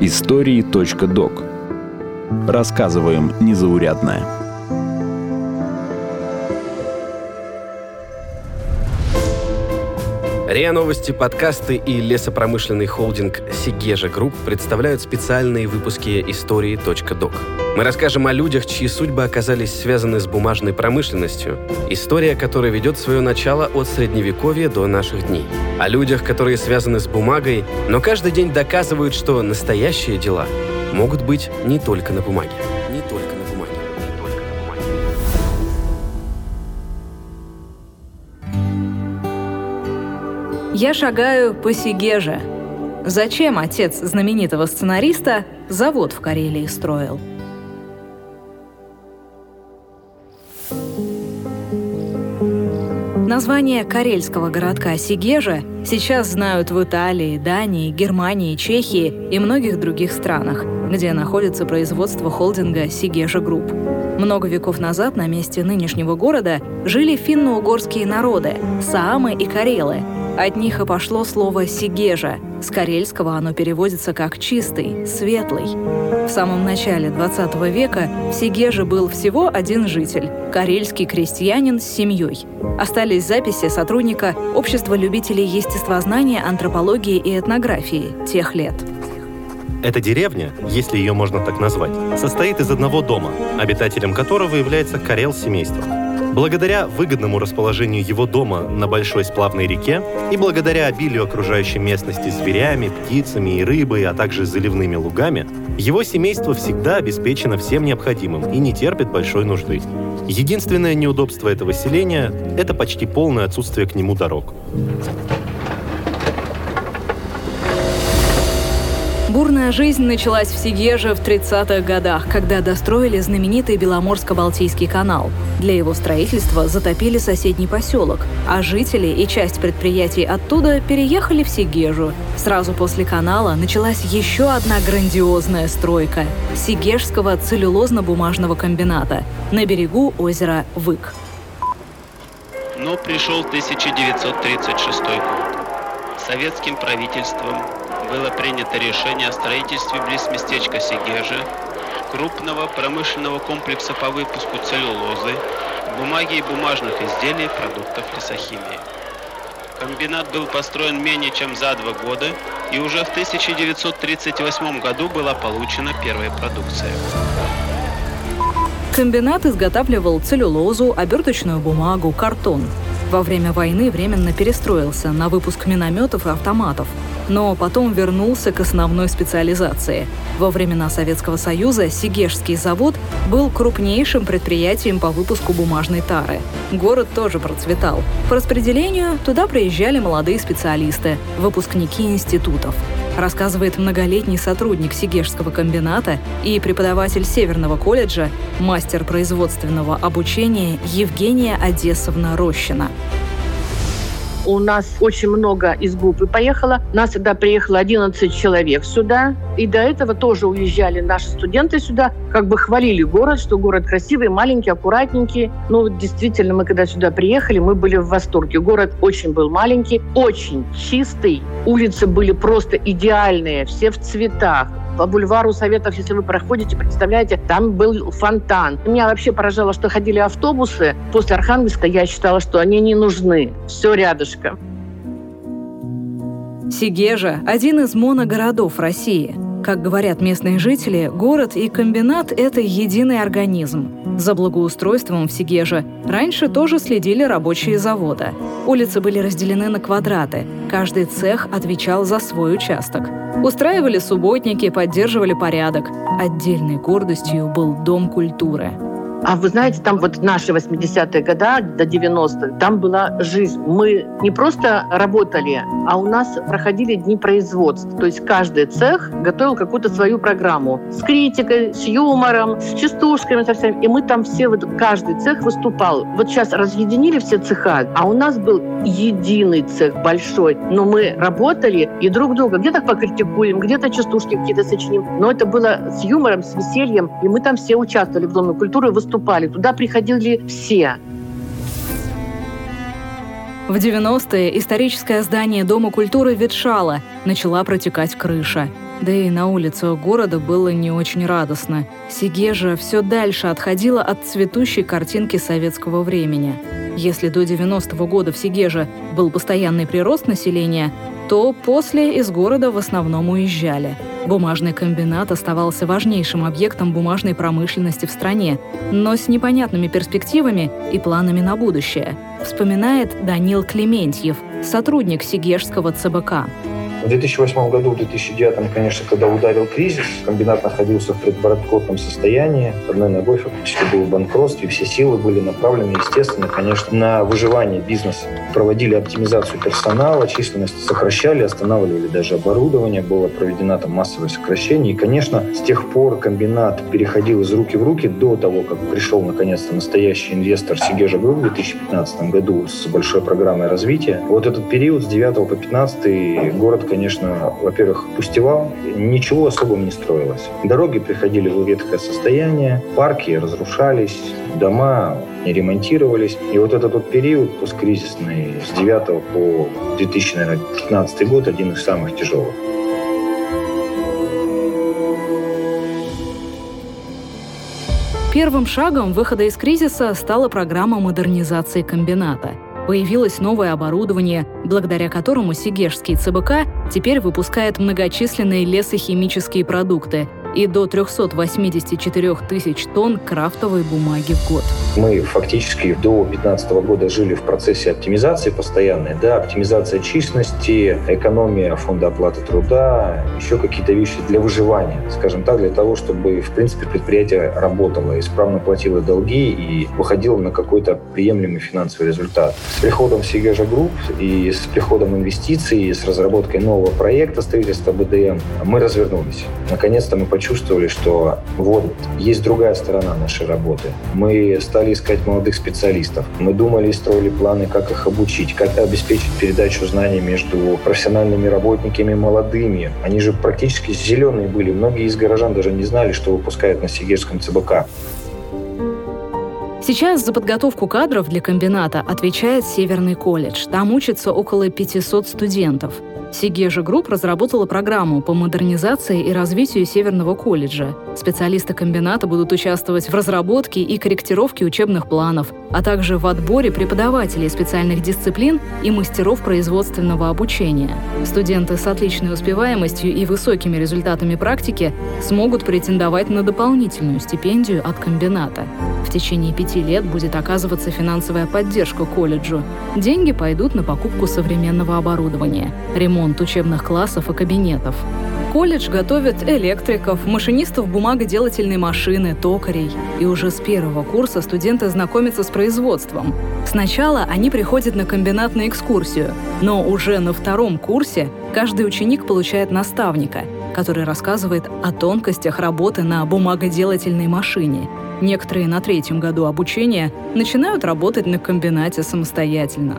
Истории.док Рассказываем незаурядное. РИА Новости, подкасты и лесопромышленный холдинг «Segezha Group» представляют специальные выпуски истории.док. Мы расскажем о людях, чьи судьбы оказались связаны с бумажной промышленностью. История, которая ведет свое начало от Средневековья до наших дней. О людях, которые связаны с бумагой, но каждый день доказывают, что настоящие дела могут быть не только на бумаге. Не только на бумаге. Не только на бумаге. Я шагаю по Сигеже. Зачем отец знаменитого сценариста завод в Карелии строил? Название карельского городка Сегежа сейчас знают в Италии, Дании, Германии, Чехии и многих других странах, где находится производство холдинга Segezha Group. Много веков назад на месте нынешнего города жили финно-угорские народы – саамы и карелы – от них и пошло слово «сегежа». С карельского оно переводится как «чистый», «светлый». В самом начале 20 века в Сегеже был всего один житель – карельский крестьянин с семьей. Остались записи сотрудника Общества любителей естествознания, антропологии и этнографии тех лет. Эта деревня, если ее можно так назвать, состоит из одного дома, обитателем которого является карел семейства. Благодаря выгодному расположению его дома на большой сплавной реке и благодаря обилию окружающей местности зверями, птицами и рыбой, а также заливными лугами, его семейство всегда обеспечено всем необходимым и не терпит большой нужды. Единственное неудобство этого селения – это почти полное отсутствие к нему дорог. Бурная жизнь началась в Сигеже в 30-х годах, когда достроили знаменитый Беломорско-Балтийский канал. Для его строительства затопили соседний поселок, а жители и часть предприятий оттуда переехали в Сигежу. Сразу после канала началась еще одна грандиозная стройка – Сигежского целлюлозно-бумажного комбината на берегу озера Вык. Но пришел 1936 год. Советским правительством было принято решение о строительстве близ местечка Сигежа крупного промышленного комплекса по выпуску целлюлозы, бумаги и бумажных изделий продуктов лесохимии. Комбинат был построен менее чем за два года, и уже в 1938 году была получена первая продукция. Комбинат изготавливал целлюлозу, оберточную бумагу, картон. Во время войны временно перестроился на выпуск минометов и автоматов – но потом вернулся к основной специализации. Во времена Советского Союза Сигежский завод был крупнейшим предприятием по выпуску бумажной тары. Город тоже процветал. По распределению туда приезжали молодые специалисты, выпускники институтов рассказывает многолетний сотрудник Сигежского комбината и преподаватель Северного колледжа, мастер производственного обучения Евгения Одессовна Рощина. У нас очень много из группы поехало. Нас тогда приехало 11 человек сюда. И до этого тоже уезжали наши студенты сюда. Как бы хвалили город, что город красивый, маленький, аккуратненький. Ну, действительно, мы когда сюда приехали, мы были в восторге. Город очень был маленький, очень чистый. Улицы были просто идеальные, все в цветах по бульвару Советов, если вы проходите, представляете, там был фонтан. Меня вообще поражало, что ходили автобусы. После Архангельска я считала, что они не нужны. Все рядышком. Сигежа – один из моногородов России. Как говорят местные жители, город и комбинат – это единый организм. За благоустройством в Сигеже раньше тоже следили рабочие завода. Улицы были разделены на квадраты. Каждый цех отвечал за свой участок. Устраивали субботники, поддерживали порядок. Отдельной гордостью был Дом культуры. А вы знаете, там вот наши 80-е годы до 90-х, там была жизнь. Мы не просто работали, а у нас проходили дни производства. То есть каждый цех готовил какую-то свою программу с критикой, с юмором, с частушками, со всеми. И мы там все, вот каждый цех выступал. Вот сейчас разъединили все цеха, а у нас был единый цех большой. Но мы работали и друг друга где-то покритикуем, где-то частушки какие-то сочиним. Но это было с юмором, с весельем. И мы там все участвовали в Доме культуры, выступали выступали. Туда приходили все. В 90-е историческое здание Дома культуры ветшало, начала протекать крыша. Да и на улицах города было не очень радостно. Сигежа все дальше отходила от цветущей картинки советского времени. Если до 90-го года в Сигеже был постоянный прирост населения, то после из города в основном уезжали. Бумажный комбинат оставался важнейшим объектом бумажной промышленности в стране, но с непонятными перспективами и планами на будущее, вспоминает Данил Клементьев, сотрудник Сегежского ЦБК. В 2008 году, в 2009, конечно, когда ударил кризис, комбинат находился в предбанкротном состоянии. Одной ногой фактически был в банкротстве. Все силы были направлены, естественно, конечно, на выживание бизнеса. Проводили оптимизацию персонала, численность сокращали, останавливали даже оборудование. Было проведено там массовое сокращение. И, конечно, с тех пор комбинат переходил из руки в руки до того, как пришел, наконец-то, настоящий инвестор Segezha Group в 2015 году с большой программой развития. Вот этот период с 9 по 15 год, конечно, во-первых, пустевал, ничего особого не строилось. Дороги приходили в ветхое состояние, парки разрушались, дома не ремонтировались. И вот этот вот период посткризисный с 9 по 2015 год один из самых тяжелых. Первым шагом выхода из кризиса стала программа модернизации комбината – Появилось новое оборудование, благодаря которому Сигежский ЦБК теперь выпускает многочисленные лесохимические продукты – и до 384 тысяч тонн крафтовой бумаги в год. Мы фактически до 2015 года жили в процессе оптимизации постоянной. Да, оптимизация численности, экономия фонда оплаты труда, еще какие-то вещи для выживания, скажем так, для того, чтобы, в принципе, предприятие работало, исправно платило долги и выходило на какой-то приемлемый финансовый результат. С приходом Segezha Group и с приходом инвестиций, с разработкой нового проекта строительства БДМ мы развернулись. Наконец-то мы почувствовали почувствовали, что вот есть другая сторона нашей работы. Мы стали искать молодых специалистов. Мы думали и строили планы, как их обучить, как обеспечить передачу знаний между профессиональными работниками молодыми. Они же практически зеленые были. Многие из горожан даже не знали, что выпускают на Сегежском ЦБК. Сейчас за подготовку кадров для комбината отвечает Северный колледж. Там учатся около 500 студентов – Segezha Group разработала программу по модернизации и развитию Северного колледжа. Специалисты комбината будут участвовать в разработке и корректировке учебных планов, а также в отборе преподавателей специальных дисциплин и мастеров производственного обучения. Студенты с отличной успеваемостью и высокими результатами практики смогут претендовать на дополнительную стипендию от комбината. В течение пяти лет будет оказываться финансовая поддержка колледжу. Деньги пойдут на покупку современного оборудования, ремонт ремонт учебных классов и кабинетов. Колледж готовит электриков, машинистов бумагоделательной машины, токарей. И уже с первого курса студенты знакомятся с производством. Сначала они приходят на комбинат на экскурсию, но уже на втором курсе каждый ученик получает наставника, который рассказывает о тонкостях работы на бумагоделательной машине. Некоторые на третьем году обучения начинают работать на комбинате самостоятельно.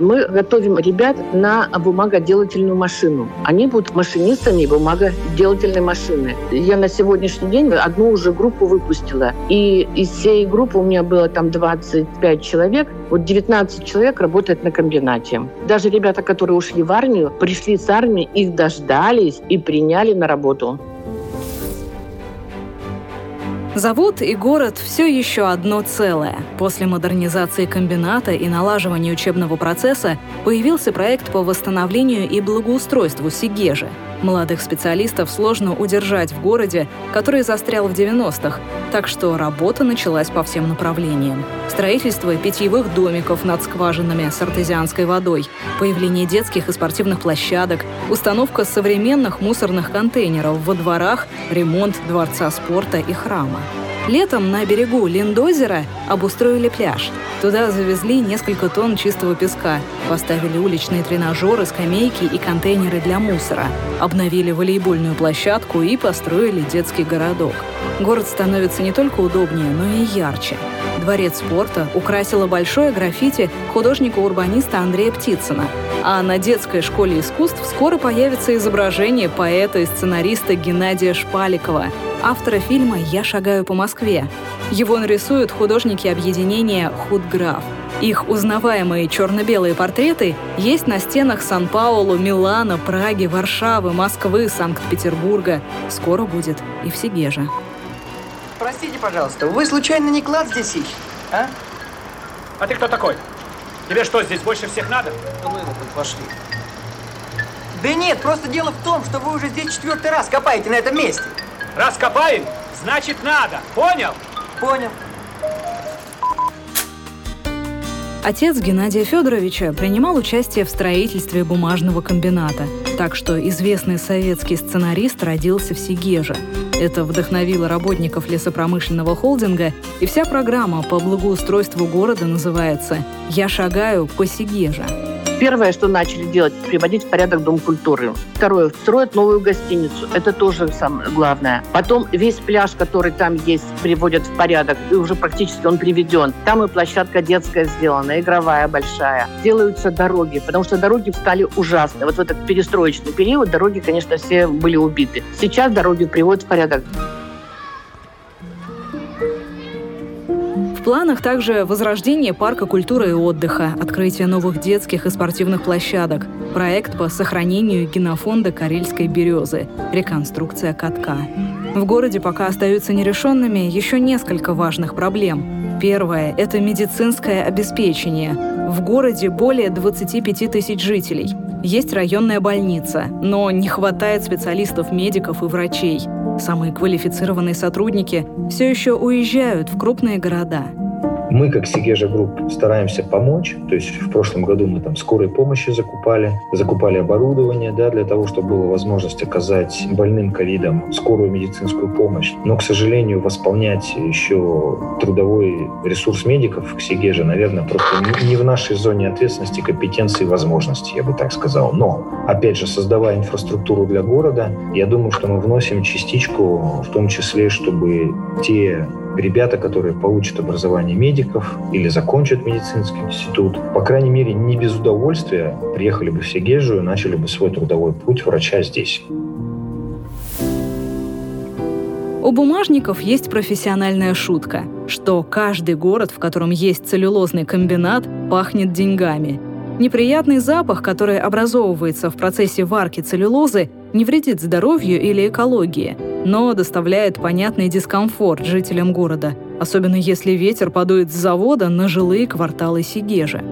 Мы готовим ребят на бумагоделательную машину. Они будут машинистами бумагоделательной машины. Я на сегодняшний день одну уже группу выпустила. И из всей группы у меня было там 25 человек. Вот 19 человек работает на комбинате. Даже ребята, которые ушли в армию, пришли с армии, их дождались и приняли на работу. Завод и город все еще одно целое. После модернизации комбината и налаживания учебного процесса появился проект по восстановлению и благоустройству Сигежи – Молодых специалистов сложно удержать в городе, который застрял в 90-х, так что работа началась по всем направлениям. Строительство питьевых домиков над скважинами с артезианской водой, появление детских и спортивных площадок, установка современных мусорных контейнеров во дворах, ремонт дворца спорта и храма. Летом на берегу Линдозера обустроили пляж. Туда завезли несколько тонн чистого песка, поставили уличные тренажеры, скамейки и контейнеры для мусора, обновили волейбольную площадку и построили детский городок. Город становится не только удобнее, но и ярче. Дворец спорта украсило большое граффити художника-урбаниста Андрея Птицына. А на детской школе искусств скоро появится изображение поэта и сценариста Геннадия Шпаликова, автора фильма «Я шагаю по Москве». Его нарисуют художники объединения «Худграф». Их узнаваемые черно-белые портреты есть на стенах Сан-Паулу, Милана, Праги, Варшавы, Москвы, Санкт-Петербурга. Скоро будет и в Сигеже. Простите, пожалуйста, вы случайно не клад здесь ищете, а? А ты кто такой? Тебе что, здесь больше всех надо? Да мы тут пошли. Да нет, просто дело в том, что вы уже здесь четвертый раз копаете на этом месте. Раз копаем, значит надо. Понял? Понял. Отец Геннадия Федоровича принимал участие в строительстве бумажного комбината, так что известный советский сценарист родился в Сигеже. Это вдохновило работников лесопромышленного холдинга, и вся программа по благоустройству города называется «Я шагаю по Сигеже». Первое, что начали делать, приводить в порядок Дом культуры. Второе, строят новую гостиницу. Это тоже самое главное. Потом весь пляж, который там есть, приводят в порядок. И уже практически он приведен. Там и площадка детская сделана, игровая большая. Делаются дороги, потому что дороги стали ужасны. Вот в этот перестроечный период дороги, конечно, все были убиты. Сейчас дороги приводят в порядок. Планах также возрождение парка культуры и отдыха, открытие новых детских и спортивных площадок, проект по сохранению генофонда карельской березы, реконструкция катка. В городе пока остаются нерешенными еще несколько важных проблем. Первое – это медицинское обеспечение. В городе более 25 тысяч жителей. Есть районная больница, но не хватает специалистов-медиков и врачей. Самые квалифицированные сотрудники все еще уезжают в крупные города. Мы, как Segezha Group, стараемся помочь. То есть в прошлом году мы там скорой помощи закупали, закупали оборудование да, для того, чтобы была возможность оказать больным ковидом скорую медицинскую помощь. Но, к сожалению, восполнять еще трудовой ресурс медиков в Сегеже, наверное, просто не в нашей зоне ответственности, компетенции и возможностей, я бы так сказал. Но, опять же, создавая инфраструктуру для города, я думаю, что мы вносим частичку, в том числе, чтобы те ребята, которые получат образование медиков или закончат медицинский институт, по крайней мере, не без удовольствия приехали бы в Сегежу и начали бы свой трудовой путь врача здесь. У бумажников есть профессиональная шутка, что каждый город, в котором есть целлюлозный комбинат, пахнет деньгами. Неприятный запах, который образовывается в процессе варки целлюлозы, не вредит здоровью или экологии, но доставляет понятный дискомфорт жителям города, особенно если ветер подует с завода на жилые кварталы Сигежи.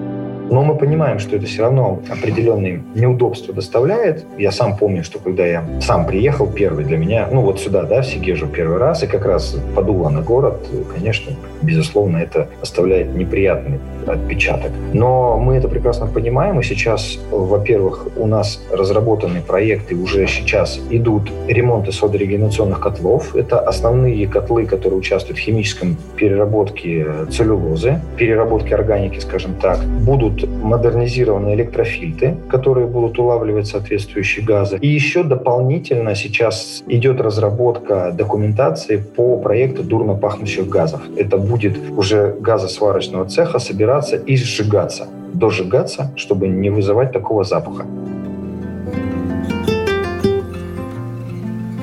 Но мы понимаем, что это все равно определенные неудобства доставляет. Я сам помню, что когда я сам приехал первый для меня, ну вот сюда, да, в Сигежу первый раз, и как раз подуло на город, конечно, безусловно, это оставляет неприятный отпечаток. Но мы это прекрасно понимаем, и сейчас, во-первых, у нас разработаны проекты, уже сейчас идут ремонты содорегенерационных котлов. Это основные котлы, которые участвуют в химическом переработке целлюлозы, переработке органики, скажем так. Будут модернизированы электрофильты, которые будут улавливать соответствующие газы. И еще дополнительно сейчас идет разработка документации по проекту дурно пахнущих газов. Это будет уже газосварочного цеха собирать собираться и сжигаться, дожигаться, чтобы не вызывать такого запаха.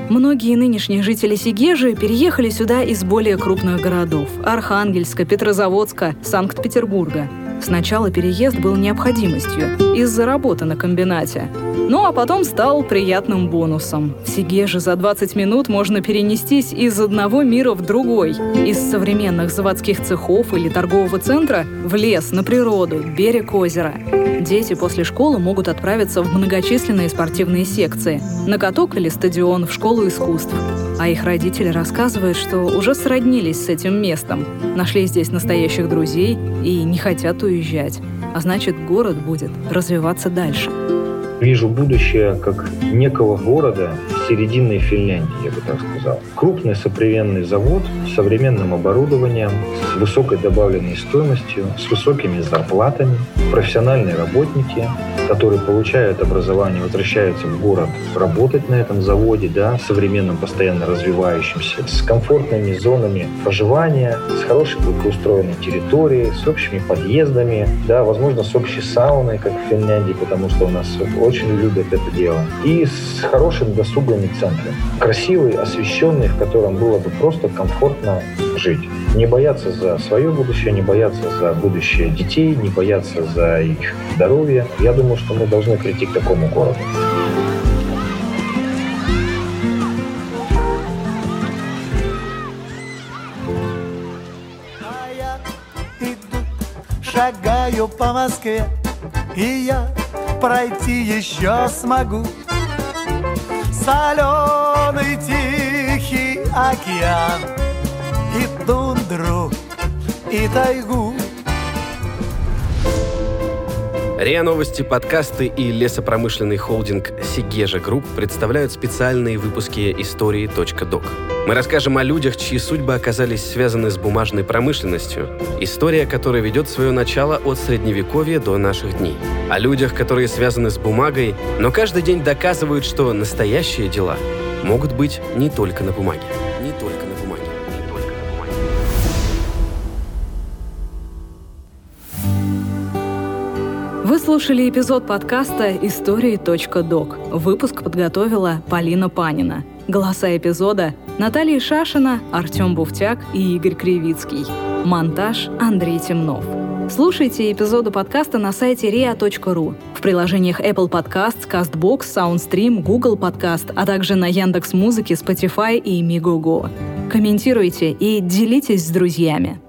Многие нынешние жители Сигежи переехали сюда из более крупных городов – Архангельска, Петрозаводска, Санкт-Петербурга – Сначала переезд был необходимостью из-за работы на комбинате. Ну а потом стал приятным бонусом. В Сигеже за 20 минут можно перенестись из одного мира в другой. Из современных заводских цехов или торгового центра в лес, на природу, берег озера. Дети после школы могут отправиться в многочисленные спортивные секции, на каток или стадион, в школу искусств. А их родители рассказывают, что уже сроднились с этим местом, нашли здесь настоящих друзей и не хотят уезжать. А значит, город будет развиваться дальше. Вижу будущее как некого города серединной Финляндии, я бы так сказал. Крупный современный завод с современным оборудованием, с высокой добавленной стоимостью, с высокими зарплатами, профессиональные работники, которые получают образование, возвращаются в город работать на этом заводе, да, современном, постоянно развивающемся, с комфортными зонами проживания, с хорошей благоустроенной территорией, с общими подъездами, да, возможно, с общей сауной, как в Финляндии, потому что у нас очень любят это дело, и с хорошим досугом круглыми центрами. Красивый, освещенный, в котором было бы просто комфортно жить. Не бояться за свое будущее, не бояться за будущее детей, не бояться за их здоровье. Я думаю, что мы должны прийти к такому городу. шагаю по Москве, и я пройти еще смогу. Соленый тихий океан и тундру, и тайгу. РИА Новости, подкасты и лесопромышленный холдинг «Segezha Group» представляют специальные выпуски истории .док. Мы расскажем о людях, чьи судьбы оказались связаны с бумажной промышленностью, история которая ведет свое начало от Средневековья до наших дней. О людях, которые связаны с бумагой, но каждый день доказывают, что настоящие дела могут быть не только на бумаге. Не только Вы слушали эпизод подкаста «Истории.док». Выпуск подготовила Полина Панина. Голоса эпизода – Наталья Шашина, Артем Буфтяк и Игорь Кривицкий. Монтаж – Андрей Темнов. Слушайте эпизоды подкаста на сайте ria.ru, в приложениях Apple Podcasts, CastBox, SoundStream, Google Podcast, а также на Яндекс.Музыке, Spotify и Migogo. Комментируйте и делитесь с друзьями.